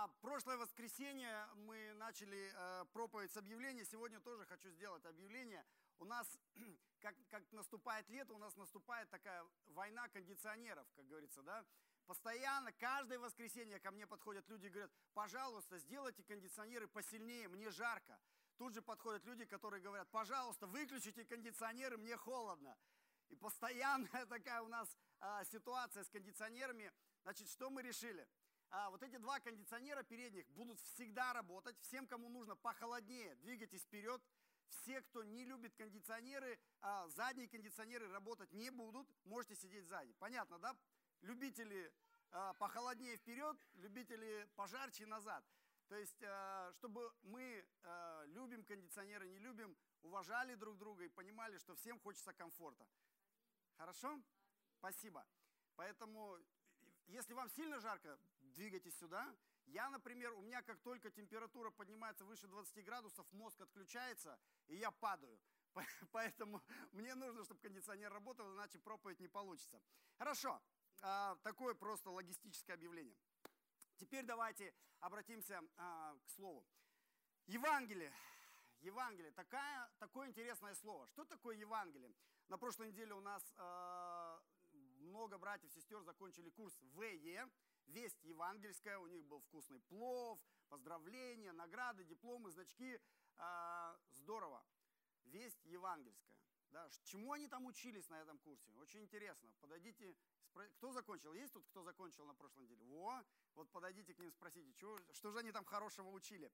А прошлое воскресенье мы начали э, проповедь с объявления. Сегодня тоже хочу сделать объявление. У нас, как, как наступает лето, у нас наступает такая война кондиционеров, как говорится, да. Постоянно, каждое воскресенье ко мне подходят люди и говорят, пожалуйста, сделайте кондиционеры посильнее, мне жарко. Тут же подходят люди, которые говорят, пожалуйста, выключите кондиционеры, мне холодно. И постоянная такая у нас а, ситуация с кондиционерами. Значит, что мы решили? А, вот эти два кондиционера передних будут всегда работать. Всем, кому нужно похолоднее, двигайтесь вперед. Все, кто не любит кондиционеры, а, задние кондиционеры работать не будут, можете сидеть сзади. Понятно, да? Любители а, похолоднее вперед, любители пожарче назад. То есть, а, чтобы мы любим кондиционеры, не любим, уважали друг друга и понимали, что всем хочется комфорта. Хорошо? Спасибо. Поэтому если вам сильно жарко, двигайтесь сюда. Я, например, у меня как только температура поднимается выше 20 градусов, мозг отключается, и я падаю. Поэтому мне нужно, чтобы кондиционер работал, иначе проповедь не получится. Хорошо, а, такое просто логистическое объявление. Теперь давайте обратимся а, к слову. Евангелие. Евангелие. Такая, такое интересное слово. Что такое Евангелие? На прошлой неделе у нас а, много братьев, сестер закончили курс ВЕ, Весть евангельская, у них был вкусный плов, поздравления, награды, дипломы, значки. А, здорово. Весть евангельская. Да, чему они там учились на этом курсе? Очень интересно. Подойдите, кто закончил? Есть тут кто закончил на прошлой неделе? Во, вот подойдите к ним, спросите, что, что же они там хорошего учили.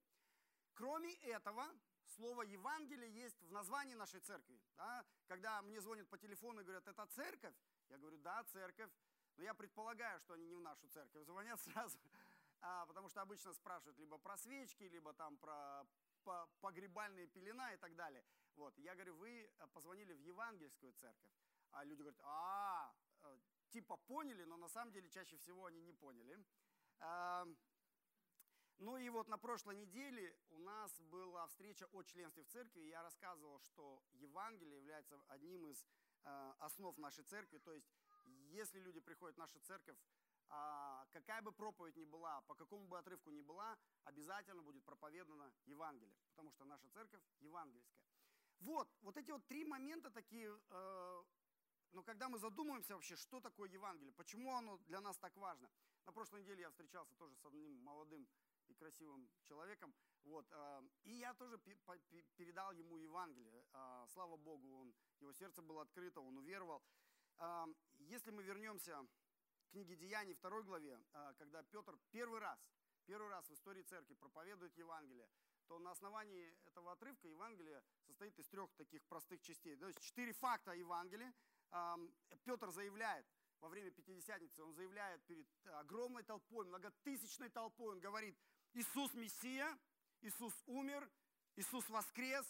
Кроме этого, слово Евангелие есть в названии нашей церкви. Да? Когда мне звонят по телефону и говорят, это церковь, я говорю, да, церковь. Но я предполагаю, что они не в нашу церковь звонят сразу, а, потому что обычно спрашивают либо про свечки, либо там про погребальные пелена и так далее. Вот. Я говорю, вы э, позвонили в евангельскую церковь. А люди говорят, а, э, типа поняли, но на самом деле чаще всего они не поняли. А, ну и вот на прошлой неделе у нас была встреча о членстве в церкви, я рассказывал, что Евангелие является одним из Э, основ нашей церкви. То есть, если люди приходят в нашу церковь, а, какая бы проповедь ни была, по какому бы отрывку ни была, обязательно будет проповедана Евангелие, потому что наша церковь евангельская. Вот, вот эти вот три момента такие, э, но когда мы задумываемся вообще, что такое Евангелие, почему оно для нас так важно. На прошлой неделе я встречался тоже с одним молодым и красивым человеком, вот, э, и я тоже передал ему Евангелие. Слава Богу, он его сердце было открыто, он уверовал. Если мы вернемся к книге Деяний, второй главе, а, когда Петр первый раз, первый раз в истории церкви проповедует Евангелие, то на основании этого отрывка Евангелие состоит из трех таких простых частей. То есть четыре факта Евангелия. Петр заявляет во время Пятидесятницы, он заявляет перед огромной толпой, многотысячной толпой, он говорит, Иисус Мессия, Иисус умер, Иисус воскрес,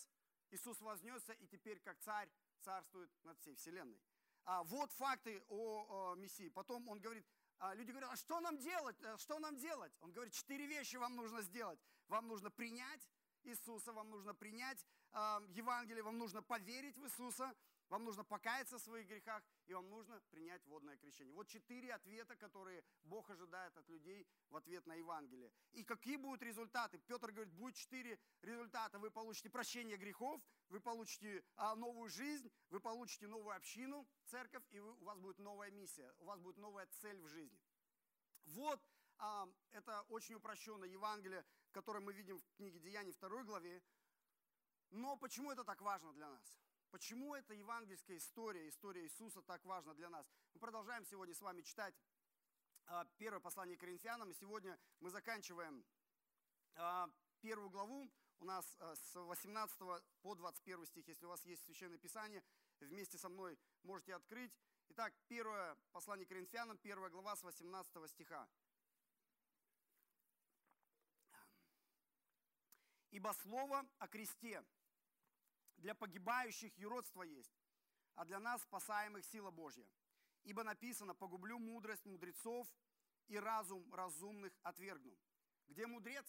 Иисус вознесся и теперь как царь царствует над всей вселенной. А вот факты о, о Мессии. Потом он говорит, а люди говорят, а что нам делать? Э, что нам делать? Он говорит, четыре вещи вам нужно сделать. Вам нужно принять Иисуса, вам нужно принять э, Евангелие, вам нужно поверить в Иисуса, вам нужно покаяться в своих грехах, и вам нужно принять водное крещение. Вот четыре ответа, которые Бог ожидает от людей в ответ на Евангелие. И какие будут результаты? Петр говорит, будет четыре результата. Вы получите прощение грехов, вы получите а, новую жизнь, вы получите новую общину, церковь, и у вас будет новая миссия, у вас будет новая цель в жизни. Вот а, это очень упрощенное Евангелие, которое мы видим в книге Деяний 2 главе. Но почему это так важно для нас? Почему эта евангельская история, история Иисуса так важна для нас? Мы продолжаем сегодня с вами читать а, первое послание Коринфянам. Сегодня мы заканчиваем а, первую главу. У нас а, с 18 по 21 стих. Если у вас есть Священное Писание, вместе со мной можете открыть. Итак, первое послание Коринфянам, первая глава с 18 стиха. «Ибо слово о кресте – для погибающих юродство есть, а для нас спасаемых сила Божья. Ибо написано, погублю мудрость мудрецов и разум разумных отвергну. Где мудрец?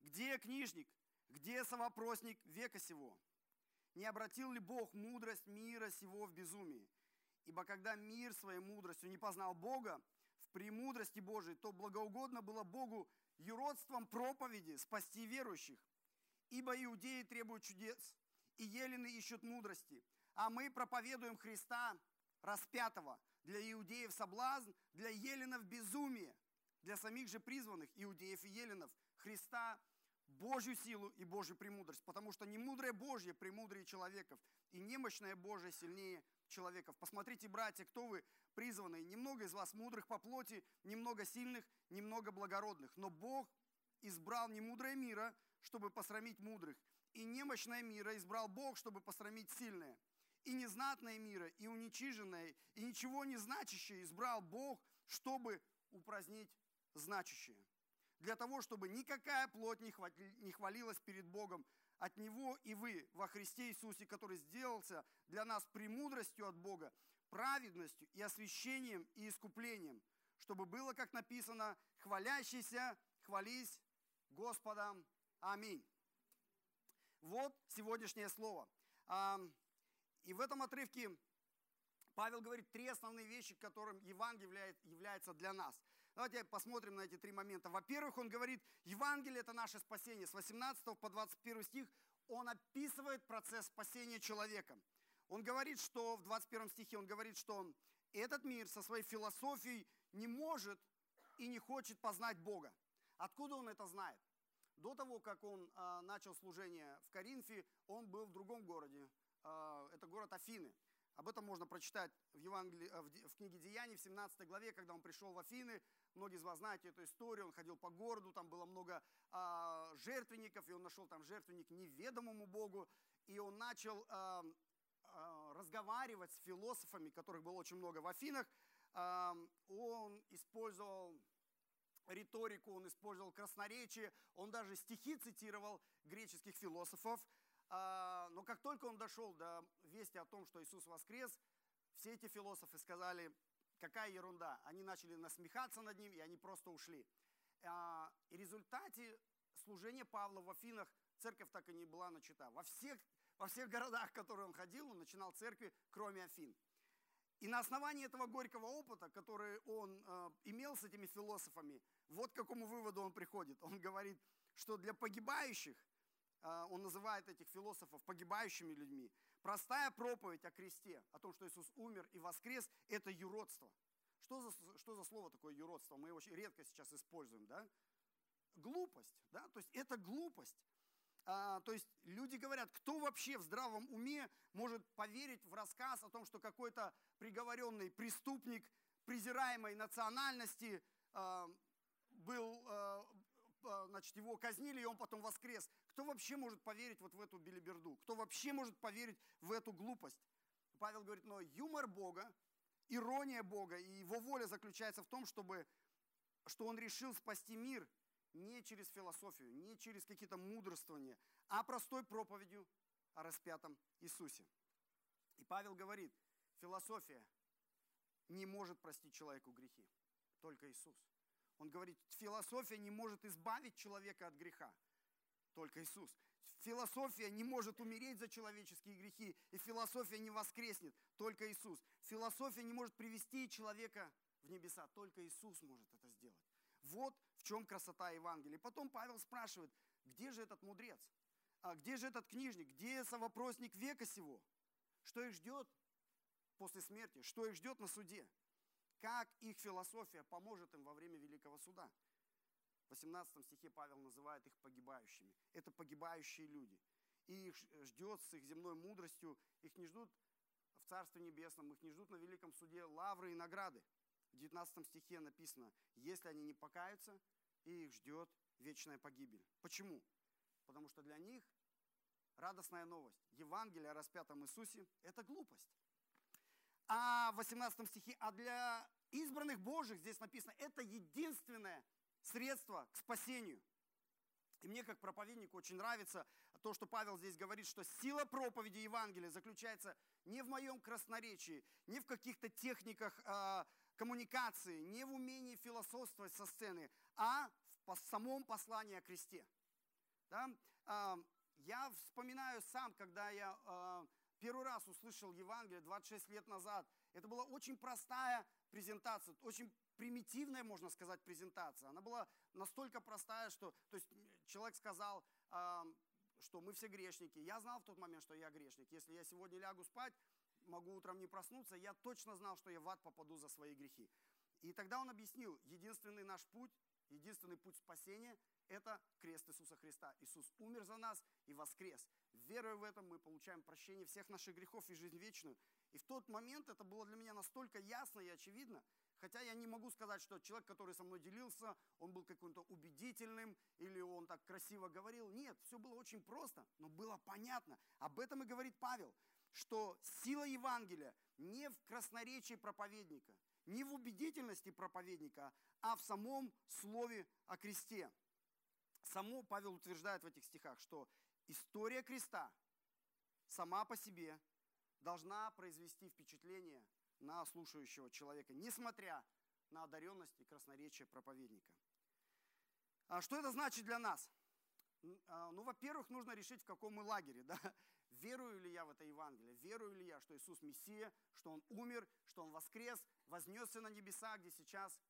Где книжник? Где совопросник века сего? Не обратил ли Бог мудрость мира сего в безумии? Ибо когда мир своей мудростью не познал Бога, в премудрости Божией, то благоугодно было Богу юродством проповеди спасти верующих. Ибо иудеи требуют чудес, и елены ищут мудрости, а мы проповедуем Христа распятого. Для иудеев соблазн, для еленов безумие, для самих же призванных иудеев и еленов Христа Божью силу и Божью премудрость, потому что не мудрое Божье премудрее человеков, и немощное Божье сильнее человеков. Посмотрите, братья, кто вы призванные. Немного из вас мудрых по плоти, немного сильных, немного благородных. Но Бог избрал не мудрое мира, чтобы посрамить мудрых, и немощное мира избрал Бог, чтобы посрамить сильное. И незнатное мира, и уничиженное, и ничего не значащее избрал Бог, чтобы упразднить значащее. Для того, чтобы никакая плоть не хвалилась перед Богом, от Него и вы во Христе Иисусе, который сделался для нас премудростью от Бога, праведностью и освящением и искуплением, чтобы было, как написано, хвалящийся, хвались Господом. Аминь. Вот сегодняшнее слово. И в этом отрывке Павел говорит три основные вещи, которым Евангелие является для нас. Давайте посмотрим на эти три момента. Во-первых, он говорит, Евангелие – это наше спасение. С 18 по 21 стих он описывает процесс спасения человека. Он говорит, что в 21 стихе, он говорит, что этот мир со своей философией не может и не хочет познать Бога. Откуда он это знает? До того, как он э, начал служение в Коринфе, он был в другом городе. Э, это город Афины. Об этом можно прочитать в, Евангелии, э, в книге Деяний, в 17 главе, когда он пришел в Афины. Многие из вас знаете эту историю. Он ходил по городу, там было много жертвенников, и он нашел там жертвенник неведомому Богу. И он начал разговаривать с философами, которых было очень много в Афинах. Он использовал риторику, он использовал красноречие, он даже стихи цитировал греческих философов. А, но как только он дошел до вести о том, что Иисус воскрес, все эти философы сказали, какая ерунда. Они начали насмехаться над ним, и они просто ушли. А, и в результате служения Павла в Афинах церковь так и не была начата. Во всех, во всех городах, в которые он ходил, он начинал церкви, кроме Афин. И на основании этого горького опыта, который он э, имел с этими философами, вот к какому выводу он приходит. Он говорит, что для погибающих, э, он называет этих философов погибающими людьми, простая проповедь о кресте, о том, что Иисус умер и воскрес, это юродство. Что за, что за слово такое юродство? Мы его очень редко сейчас используем, да? Глупость, да? То есть это глупость. А, то есть люди говорят, кто вообще в здравом уме может поверить в рассказ о том, что какой-то приговоренный преступник презираемой национальности а, был, а, а, значит, его казнили, и он потом воскрес. Кто вообще может поверить вот в эту билиберду? Кто вообще может поверить в эту глупость? Павел говорит, но юмор Бога, ирония Бога и его воля заключается в том, чтобы, что он решил спасти мир – не через философию, не через какие-то мудрствования, а простой проповедью о распятом Иисусе. И Павел говорит, философия не может простить человеку грехи, только Иисус. Он говорит, философия не может избавить человека от греха, только Иисус. Философия не может умереть за человеческие грехи, и философия не воскреснет, только Иисус. Философия не может привести человека в небеса, только Иисус может это сделать. Вот в чем красота Евангелия. Потом Павел спрашивает, где же этот мудрец? А где же этот книжник? Где совопросник века сего? Что их ждет после смерти? Что их ждет на суде? Как их философия поможет им во время Великого Суда? В 18 стихе Павел называет их погибающими. Это погибающие люди. И их ждет с их земной мудростью, их не ждут в Царстве Небесном, их не ждут на Великом Суде лавры и награды. В 19 стихе написано, если они не покаются, их ждет вечная погибель. Почему? Потому что для них радостная новость. Евангелие о распятом Иисусе – это глупость. А в 18 стихе, а для избранных Божьих, здесь написано, это единственное средство к спасению. И мне, как проповеднику, очень нравится то, что Павел здесь говорит, что сила проповеди Евангелия заключается не в моем красноречии, не в каких-то техниках а, коммуникации, не в умении философствовать со сцены, а в самом послании о кресте. Да? А, я вспоминаю сам, когда я а, первый раз услышал Евангелие 26 лет назад. Это была очень простая презентация, очень примитивная, можно сказать, презентация. Она была настолько простая, что то есть, человек сказал, что мы все грешники. Я знал в тот момент, что я грешник. Если я сегодня лягу спать, могу утром не проснуться, я точно знал, что я в ад попаду за свои грехи. И тогда он объяснил, единственный наш путь, единственный путь спасения – это крест Иисуса Христа. Иисус умер за нас и воскрес. Веруя в это, мы получаем прощение всех наших грехов и жизнь вечную. И в тот момент это было для меня настолько ясно и очевидно, хотя я не могу сказать, что человек, который со мной делился, он был каким-то убедительным или он так красиво говорил. Нет, все было очень просто, но было понятно. Об этом и говорит Павел, что сила Евангелия не в красноречии проповедника, не в убедительности проповедника, а в самом слове о кресте. Само Павел утверждает в этих стихах, что история креста сама по себе должна произвести впечатление на слушающего человека, несмотря на одаренность и красноречие проповедника. А что это значит для нас? А, ну, во-первых, нужно решить, в каком мы лагере. Да? Верую ли я в это Евангелие? Верую ли я, что Иисус Мессия, что Он умер, что Он воскрес, вознесся на небеса, где сейчас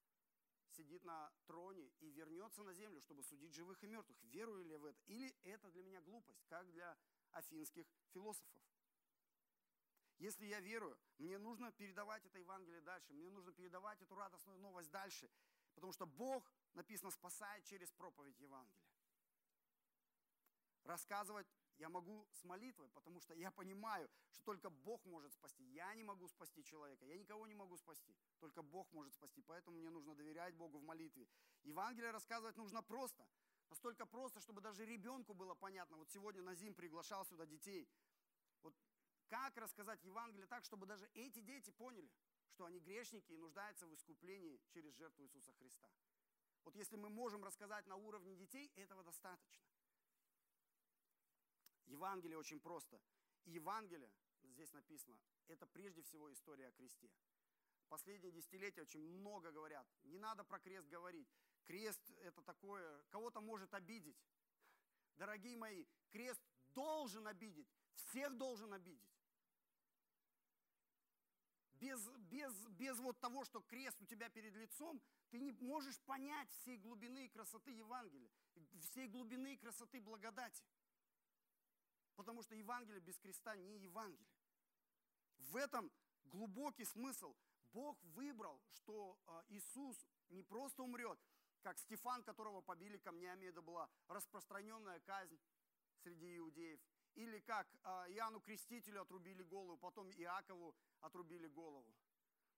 сидит на троне и вернется на землю, чтобы судить живых и мертвых? Верую ли я в это? Или это для меня глупость, как для афинских философов? Если я верую, мне нужно передавать это Евангелие дальше, мне нужно передавать эту радостную новость дальше, потому что Бог, написано, спасает через проповедь Евангелия. Рассказывать я могу с молитвой, потому что я понимаю, что только Бог может спасти. Я не могу спасти человека, я никого не могу спасти. Только Бог может спасти, поэтому мне нужно доверять Богу в молитве. Евангелие рассказывать нужно просто. Настолько просто, чтобы даже ребенку было понятно. Вот сегодня Назим приглашал сюда детей. Вот как рассказать Евангелие так, чтобы даже эти дети поняли, что они грешники и нуждаются в искуплении через жертву Иисуса Христа. Вот если мы можем рассказать на уровне детей, этого достаточно. Евангелие очень просто. Евангелие, здесь написано, это прежде всего история о кресте. Последние десятилетия очень много говорят. Не надо про крест говорить. Крест это такое, кого-то может обидеть. Дорогие мои, крест должен обидеть. Всех должен обидеть. Без, без, без вот того, что крест у тебя перед лицом, ты не можешь понять всей глубины и красоты Евангелия, всей глубины и красоты благодати. Потому что Евангелие без креста не Евангелие. В этом глубокий смысл. Бог выбрал, что а, Иисус не просто умрет, как Стефан, которого побили камнями, это была распространенная казнь среди иудеев. Или как а, Иоанну Крестителю отрубили голову, потом Иакову отрубили голову.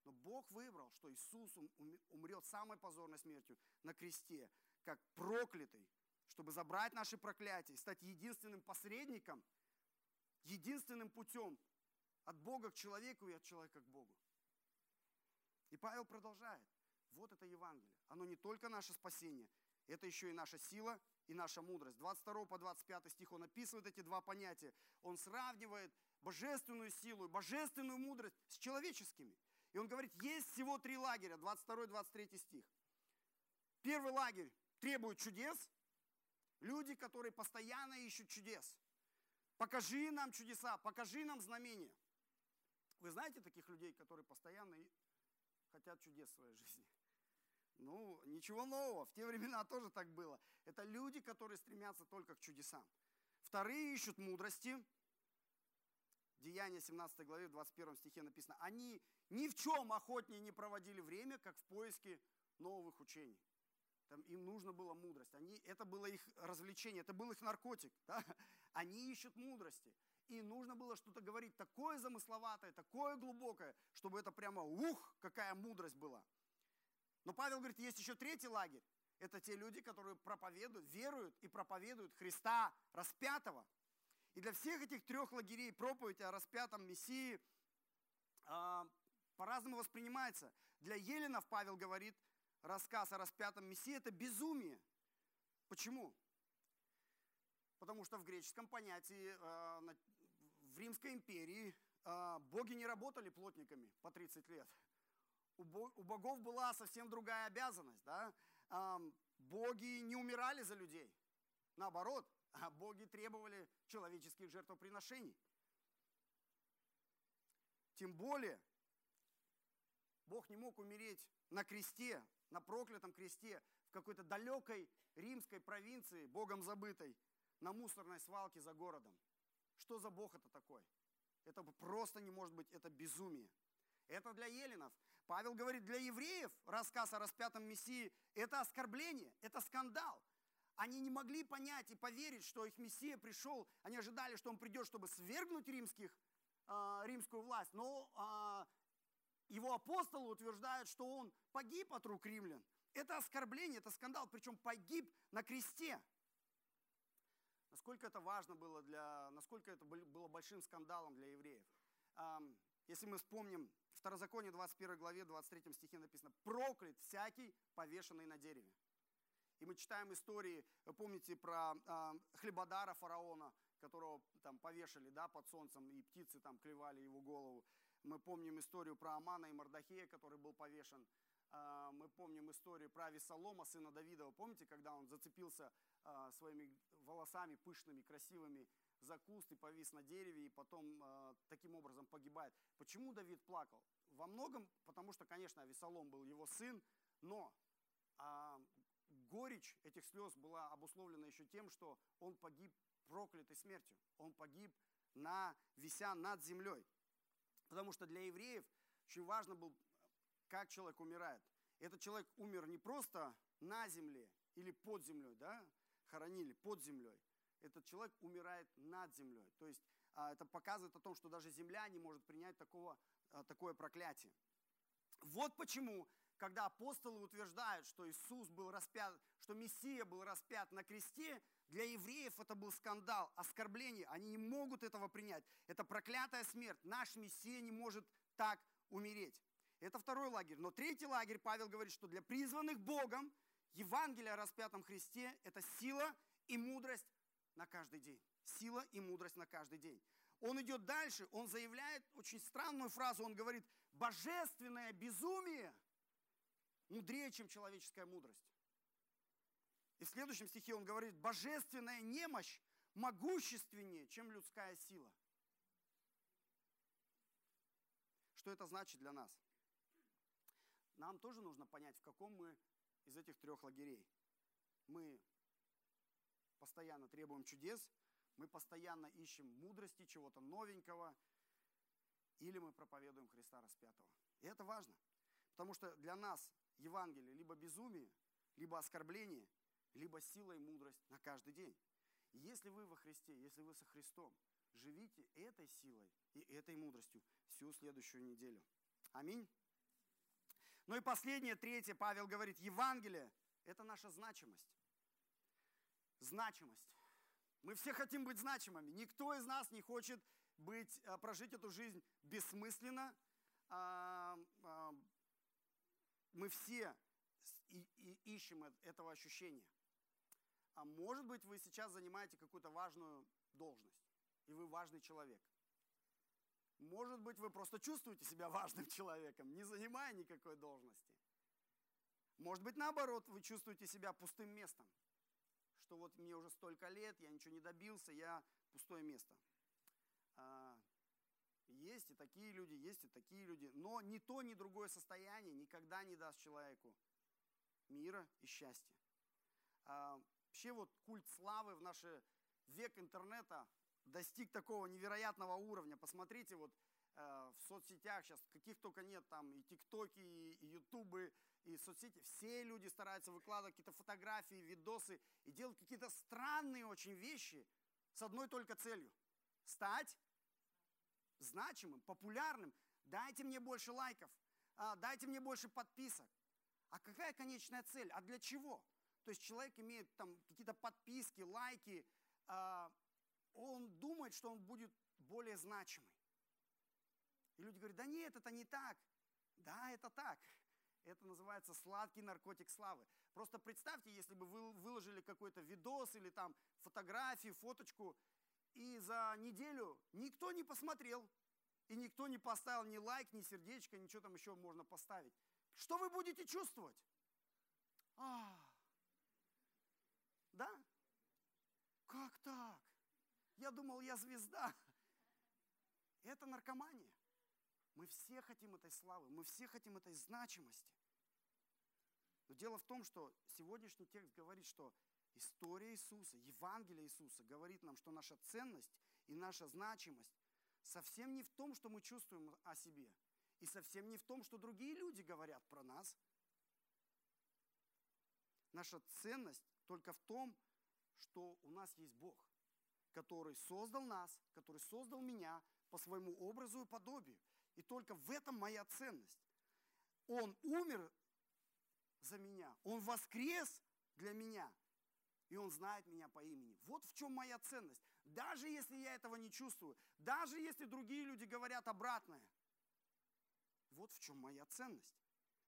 Но Бог выбрал, что Иисус умрет самой позорной смертью на кресте, как проклятый, чтобы забрать наши проклятия, стать единственным посредником, единственным путем от Бога к человеку и от человека к Богу. И Павел продолжает. Вот это Евангелие. Оно не только наше спасение, это еще и наша сила и наша мудрость. 22 по 25 стих он описывает эти два понятия. Он сравнивает божественную силу и божественную мудрость с человеческими. И он говорит, есть всего три лагеря, 22-23 стих. Первый лагерь требует чудес, Люди, которые постоянно ищут чудес. Покажи нам чудеса, покажи нам знамения. Вы знаете таких людей, которые постоянно хотят чудес в своей жизни? Ну, ничего нового. В те времена тоже так было. Это люди, которые стремятся только к чудесам. Вторые ищут мудрости. Деяние 17 главе, в 21 стихе написано. Они ни в чем охотнее не проводили время, как в поиске новых учений. Там им нужно было мудрость. Они, это было их развлечение, это был их наркотик. Да? Они ищут мудрости. И нужно было что-то говорить такое замысловатое, такое глубокое, чтобы это прямо, ух, какая мудрость была. Но Павел говорит, есть еще третий лагерь. Это те люди, которые проповедуют, веруют и проповедуют Христа распятого. И для всех этих трех лагерей проповедь о распятом Мессии э, по-разному воспринимается. Для Еленов Павел говорит, рассказ о распятом Мессии – это безумие. Почему? Потому что в греческом понятии, э, в Римской империи э, боги не работали плотниками по 30 лет. У богов была совсем другая обязанность. Да? Боги не умирали за людей. Наоборот, а боги требовали человеческих жертвоприношений. Тем более, Бог не мог умереть на кресте, на проклятом кресте, в какой-то далекой римской провинции, Богом забытой, на мусорной свалке за городом. Что за Бог это такой? Это просто не может быть, это безумие. Это для еленов. Павел говорит, для евреев рассказ о распятом Мессии – это оскорбление, это скандал. Они не могли понять и поверить, что их Мессия пришел. Они ожидали, что он придет, чтобы свергнуть римских, э, римскую власть. Но э, его апостолы утверждают, что он погиб от рук римлян. Это оскорбление, это скандал, причем погиб на кресте. Насколько это важно было для, насколько это было большим скандалом для евреев. Если мы вспомним Второзаконие 21 главе 23 стихе написано «Проклят всякий, повешенный на дереве». И мы читаем истории, помните про э, хлебодара фараона, которого там повешали да, под солнцем, и птицы там клевали его голову. Мы помним историю про Амана и Мардахея, который был повешен. Э, мы помним историю про Весолома, сына Давидова. Помните, когда он зацепился э, своими волосами пышными, красивыми за куст и повис на дереве, и потом э, таким образом погибает. Почему Давид плакал? Во многом, потому что, конечно, Авесолом был его сын, но горечь этих слез была обусловлена еще тем, что он погиб проклятой смертью. Он погиб, на, вися над землей. Потому что для евреев очень важно было, как человек умирает. Этот человек умер не просто на земле или под землей, да, хоронили под землей. Этот человек умирает над землей. То есть а, это показывает о том, что даже земля не может принять такого, а, такое проклятие. Вот почему когда апостолы утверждают, что Иисус был распят, что Мессия был распят на кресте, для евреев это был скандал, оскорбление. Они не могут этого принять. Это проклятая смерть. Наш Мессия не может так умереть. Это второй лагерь. Но третий лагерь, Павел говорит, что для призванных Богом Евангелие о распятом Христе – это сила и мудрость на каждый день. Сила и мудрость на каждый день. Он идет дальше, он заявляет очень странную фразу, он говорит, божественное безумие – мудрее, чем человеческая мудрость. И в следующем стихе он говорит, божественная немощь могущественнее, чем людская сила. Что это значит для нас? Нам тоже нужно понять, в каком мы из этих трех лагерей. Мы постоянно требуем чудес, мы постоянно ищем мудрости, чего-то новенького, или мы проповедуем Христа распятого. И это важно, потому что для нас Евангелие либо безумие, либо оскорбление, либо сила и мудрость на каждый день. И если вы во Христе, если вы со Христом, живите этой силой и этой мудростью всю следующую неделю. Аминь. Ну и последнее, третье, Павел говорит, Евангелие – это наша значимость. Значимость. Мы все хотим быть значимыми. Никто из нас не хочет быть, э, прожить эту жизнь бессмысленно, а, а, мы все ищем этого ощущения. А может быть, вы сейчас занимаете какую-то важную должность, и вы важный человек. Может быть, вы просто чувствуете себя важным человеком, не занимая никакой должности. Может быть, наоборот, вы чувствуете себя пустым местом, что вот мне уже столько лет, я ничего не добился, я пустое место. А, есть и такие люди, есть и такие люди. Но ни то, ни другое состояние никогда не даст человеку мира и счастья. Вообще вот культ славы в наш век интернета достиг такого невероятного уровня. Посмотрите, вот э, в соцсетях сейчас каких только нет, там и тиктоки, и ютубы, и соцсети. Все люди стараются выкладывать какие-то фотографии, видосы и делать какие-то странные очень вещи с одной только целью. Стать значимым, популярным. Дайте мне больше лайков, а, дайте мне больше подписок. А какая конечная цель? А для чего? То есть человек имеет там какие-то подписки, лайки, а, он думает, что он будет более значимый. И люди говорят, да нет, это не так. Да, это так. Это называется сладкий наркотик славы. Просто представьте, если бы вы выложили какой-то видос или там фотографию, фоточку, и за неделю никто не посмотрел, и никто не поставил ни лайк, ни сердечко, ничего там еще можно поставить. Что вы будете чувствовать? А, да? Как так? Я думал, я звезда. Это наркомания. Мы все хотим этой славы, мы все хотим этой значимости. Но дело в том, что сегодняшний текст говорит, что история Иисуса, Евангелие Иисуса говорит нам, что наша ценность и наша значимость совсем не в том, что мы чувствуем о себе, и совсем не в том, что другие люди говорят про нас. Наша ценность только в том, что у нас есть Бог, который создал нас, который создал меня по своему образу и подобию. И только в этом моя ценность. Он умер за меня, Он воскрес для меня, и Он знает меня по имени. Вот в чем моя ценность. Даже если я этого не чувствую, даже если другие люди говорят обратное, вот в чем моя ценность.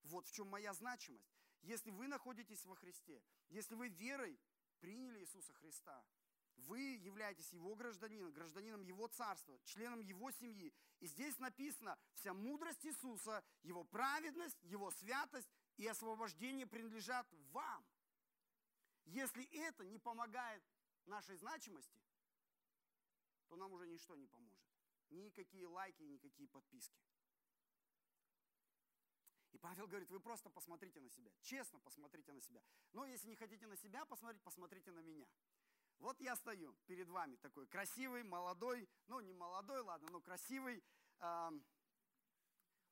Вот в чем моя значимость. Если вы находитесь во Христе, если вы верой приняли Иисуса Христа, вы являетесь Его гражданином, гражданином Его царства, членом Его семьи. И здесь написано, вся мудрость Иисуса, Его праведность, Его святость и освобождение принадлежат вам. Если это не помогает нашей значимости, то нам уже ничто не поможет. Никакие лайки, никакие подписки. Павел говорит, вы просто посмотрите на себя, честно посмотрите на себя. Но если не хотите на себя посмотреть, посмотрите на меня. Вот я стою перед вами такой красивый, молодой, ну не молодой, ладно, но красивый э,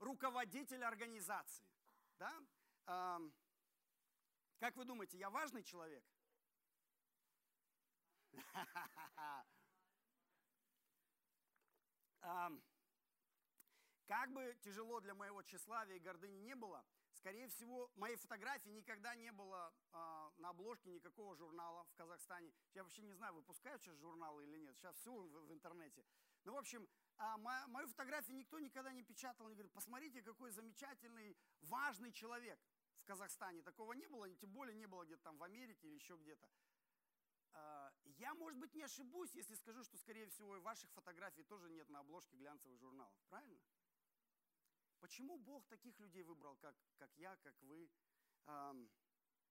руководитель организации. Да? Э, как вы думаете, я важный человек? Как бы тяжело для моего тщеславия и гордыни не было, скорее всего, моей фотографии никогда не было э, на обложке никакого журнала в Казахстане. Я вообще не знаю, выпускают сейчас журналы или нет. Сейчас все в, в интернете. Ну, в общем, э, мо, мою фотографию никто никогда не печатал. Не говорит, посмотрите, какой замечательный, важный человек в Казахстане. Такого не было, тем более не было где-то там в Америке или еще где-то. Э, я, может быть, не ошибусь, если скажу, что, скорее всего, и ваших фотографий тоже нет на обложке глянцевых журналов. Правильно? Почему Бог таких людей выбрал, как, как я, как вы? Эм,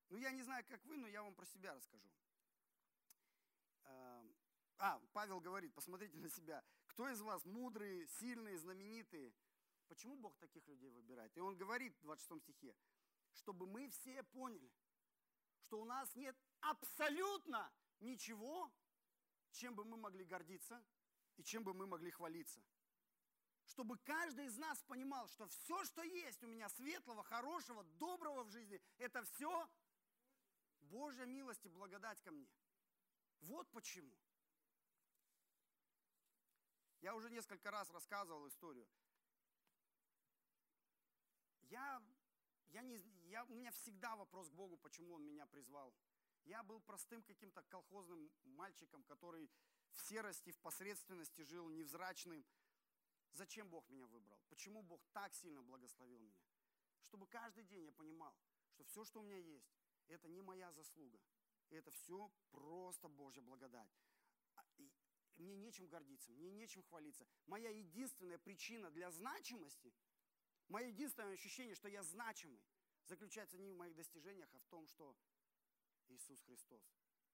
ну, я не знаю, как вы, но я вам про себя расскажу. Эм, а, Павел говорит, посмотрите на себя. Кто из вас мудрые, сильные, знаменитые? Почему Бог таких людей выбирает? И он говорит в 26 стихе, чтобы мы все поняли, что у нас нет абсолютно ничего, чем бы мы могли гордиться и чем бы мы могли хвалиться чтобы каждый из нас понимал, что все, что есть у меня светлого, хорошего, доброго в жизни, это все Божья милость и благодать ко мне. Вот почему. Я уже несколько раз рассказывал историю. Я, я не, я, у меня всегда вопрос к Богу, почему Он меня призвал. Я был простым каким-то колхозным мальчиком, который в серости, в посредственности жил, невзрачным. Зачем Бог меня выбрал? Почему Бог так сильно благословил меня? Чтобы каждый день я понимал, что все, что у меня есть, это не моя заслуга. Это все просто Божья благодать. А, мне нечем гордиться, мне нечем хвалиться. Моя единственная причина для значимости, мое единственное ощущение, что я значимый, заключается не в моих достижениях, а в том, что Иисус Христос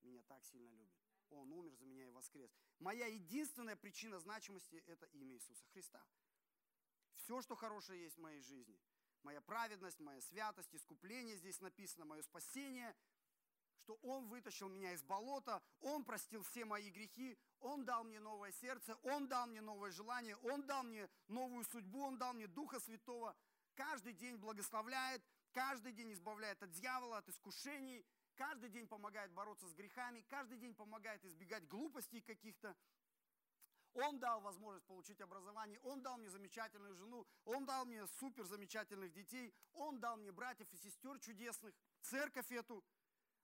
меня так сильно любит. Он умер за меня и воскрес. Моя единственная причина значимости – это имя Иисуса Христа. Все, что хорошее есть в моей жизни, моя праведность, моя святость, искупление здесь написано, мое спасение, что Он вытащил меня из болота, Он простил все мои грехи, Он дал мне новое сердце, Он дал мне новое желание, Он дал мне новую судьбу, Он дал мне Духа Святого. Каждый день благословляет, каждый день избавляет от дьявола, от искушений – каждый день помогает бороться с грехами, каждый день помогает избегать глупостей каких-то. Он дал возможность получить образование, Он дал мне замечательную жену, Он дал мне супер замечательных детей, Он дал мне братьев и сестер чудесных, церковь эту,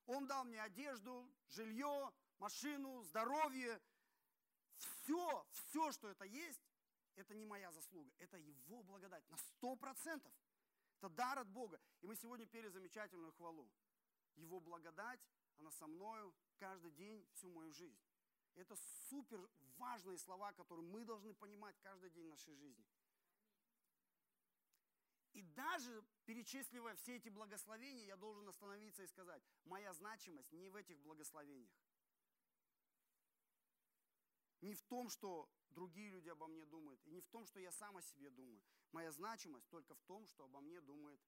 Он дал мне одежду, жилье, машину, здоровье. Все, все, что это есть, это не моя заслуга, это Его благодать на сто процентов. Это дар от Бога. И мы сегодня пели замечательную хвалу. Его благодать, она со мною каждый день, всю мою жизнь. Это супер важные слова, которые мы должны понимать каждый день нашей жизни. И даже перечисливая все эти благословения, я должен остановиться и сказать, моя значимость не в этих благословениях. не в том, что другие люди обо мне думают, и не в том, что я сам о себе думаю. Моя значимость только в том, что обо мне думает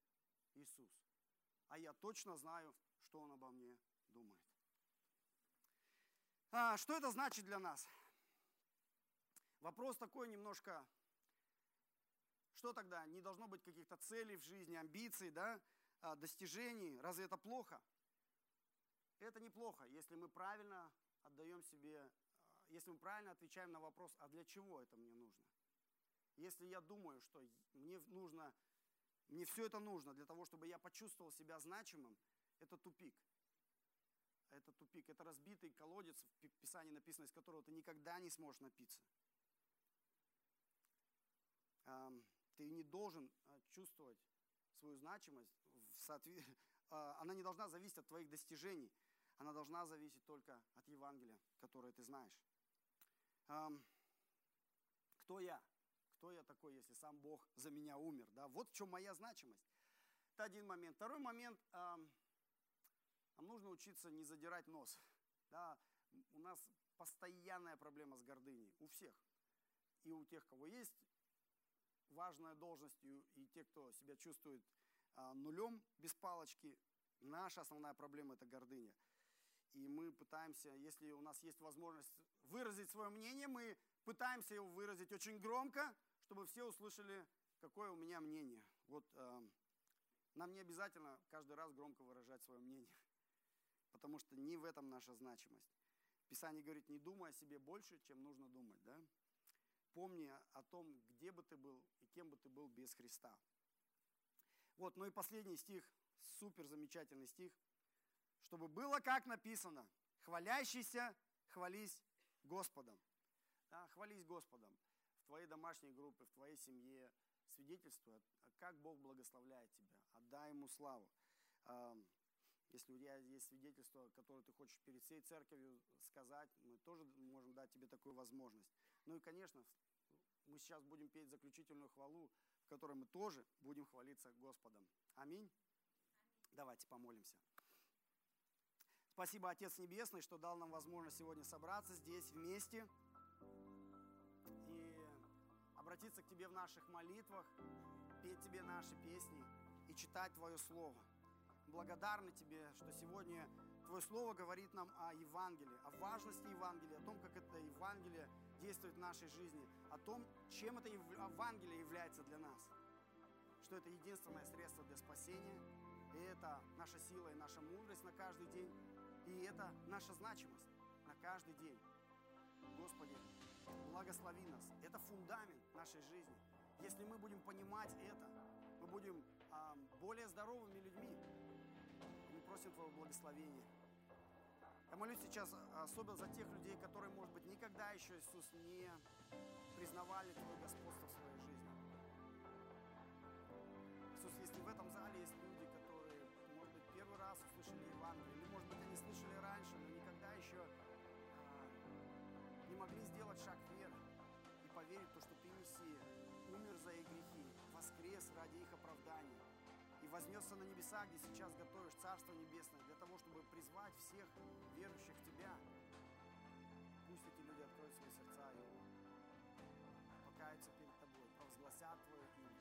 Иисус. А я точно знаю, что Он обо мне думает. А, что это значит для нас? Вопрос такой немножко, что тогда? Не должно быть каких-то целей в жизни, амбиций, да, а, достижений. Разве это плохо? Это неплохо, если мы правильно отдаем себе, а, если мы правильно отвечаем на вопрос, а для чего это мне нужно? Если я думаю, что мне нужно, мне все это нужно для того, чтобы я почувствовал себя значимым, это тупик. Это тупик, это разбитый колодец, в Писании написано, из которого ты никогда не сможешь напиться. Ты не должен а, чувствовать свою значимость, соответ... А, она не должна зависеть от твоих достижений, она должна зависеть только от Евангелия, которое ты знаешь. Кто я? Кто я такой, если сам Бог за меня умер? Да? Вот в чем моя значимость. Это один момент. Второй момент. Нам нужно учиться не задирать нос. Да? У нас постоянная проблема с гордыней. У всех. И у тех, кого есть важная должность, и те, кто себя чувствует а, нулем без палочки, наша основная проблема – это гордыня. И мы пытаемся, если у нас есть возможность выразить свое мнение, мы пытаемся его выразить очень громко, чтобы все услышали, какое у меня мнение. Вот э, нам не обязательно каждый раз громко выражать свое мнение, потому что не в этом наша значимость. Писание говорит, не думай о себе больше, чем нужно думать. Да? Помни о том, где бы ты был и кем бы ты был без Христа. Вот, ну и последний стих, супер замечательный стих. Чтобы было, как написано, хвалящийся, хвались Господом. Да, хвались Господом твоей домашней группе, в твоей семье, свидетельствуй, как Бог благословляет тебя. Отдай Ему славу. Если у тебя есть свидетельство, которое ты хочешь перед всей церковью сказать, мы тоже можем дать тебе такую возможность. Ну и, конечно, мы сейчас будем петь заключительную хвалу, в которой мы тоже будем хвалиться Господом. Аминь. Давайте помолимся. Спасибо, Отец Небесный, что дал нам возможность сегодня собраться здесь вместе обратиться к Тебе в наших молитвах, петь Тебе наши песни и читать Твое Слово. Благодарны Тебе, что сегодня Твое Слово говорит нам о Евангелии, о важности Евангелия, о том, как это Евангелие действует в нашей жизни, о том, чем это Евангелие является для нас. Что это единственное средство для спасения, и это наша сила и наша мудрость на каждый день, и это наша значимость на каждый день. Господи, благослови нас. Это фундамент нашей жизни. Если мы будем понимать это, мы будем а, более здоровыми людьми. Просим Твоего благословения. Я молюсь сейчас особенно за тех людей, которые, может быть, никогда еще, Иисус, не признавали Твое господство в своей жизни. Иисус, если в этом зале есть вознесся на небеса, где сейчас готовишь Царство Небесное, для того, чтобы призвать всех верующих в Тебя. Пусть эти люди откроют свои сердца и покаются перед Тобой, провозгласят Твое имя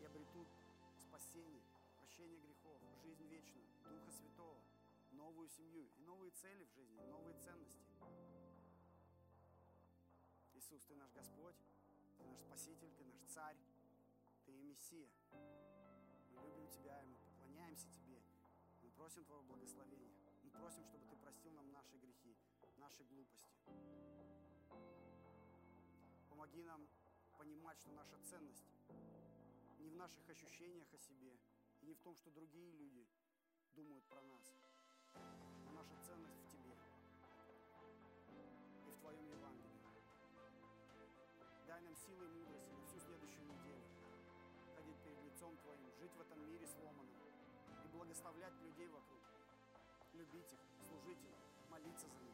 и обретут спасение, прощение грехов, жизнь вечную, Духа Святого, новую семью и новые цели в жизни, новые ценности. Иисус, Ты наш Господь, Ты наш Спаситель, Ты наш Царь, Ты и Мессия. Любим Тебя, и мы поклоняемся Тебе. Мы просим Твоего благословения. Мы просим, чтобы Ты простил нам наши грехи, наши глупости. Помоги нам понимать, что наша ценность не в наших ощущениях о себе и не в том, что другие люди думают про нас, а наша ценность в Тебе и в Твоем Евангелии. Дай нам силы и мудрости в этом мире сломанном и благословлять людей вокруг. Любить их, служить им, молиться за них.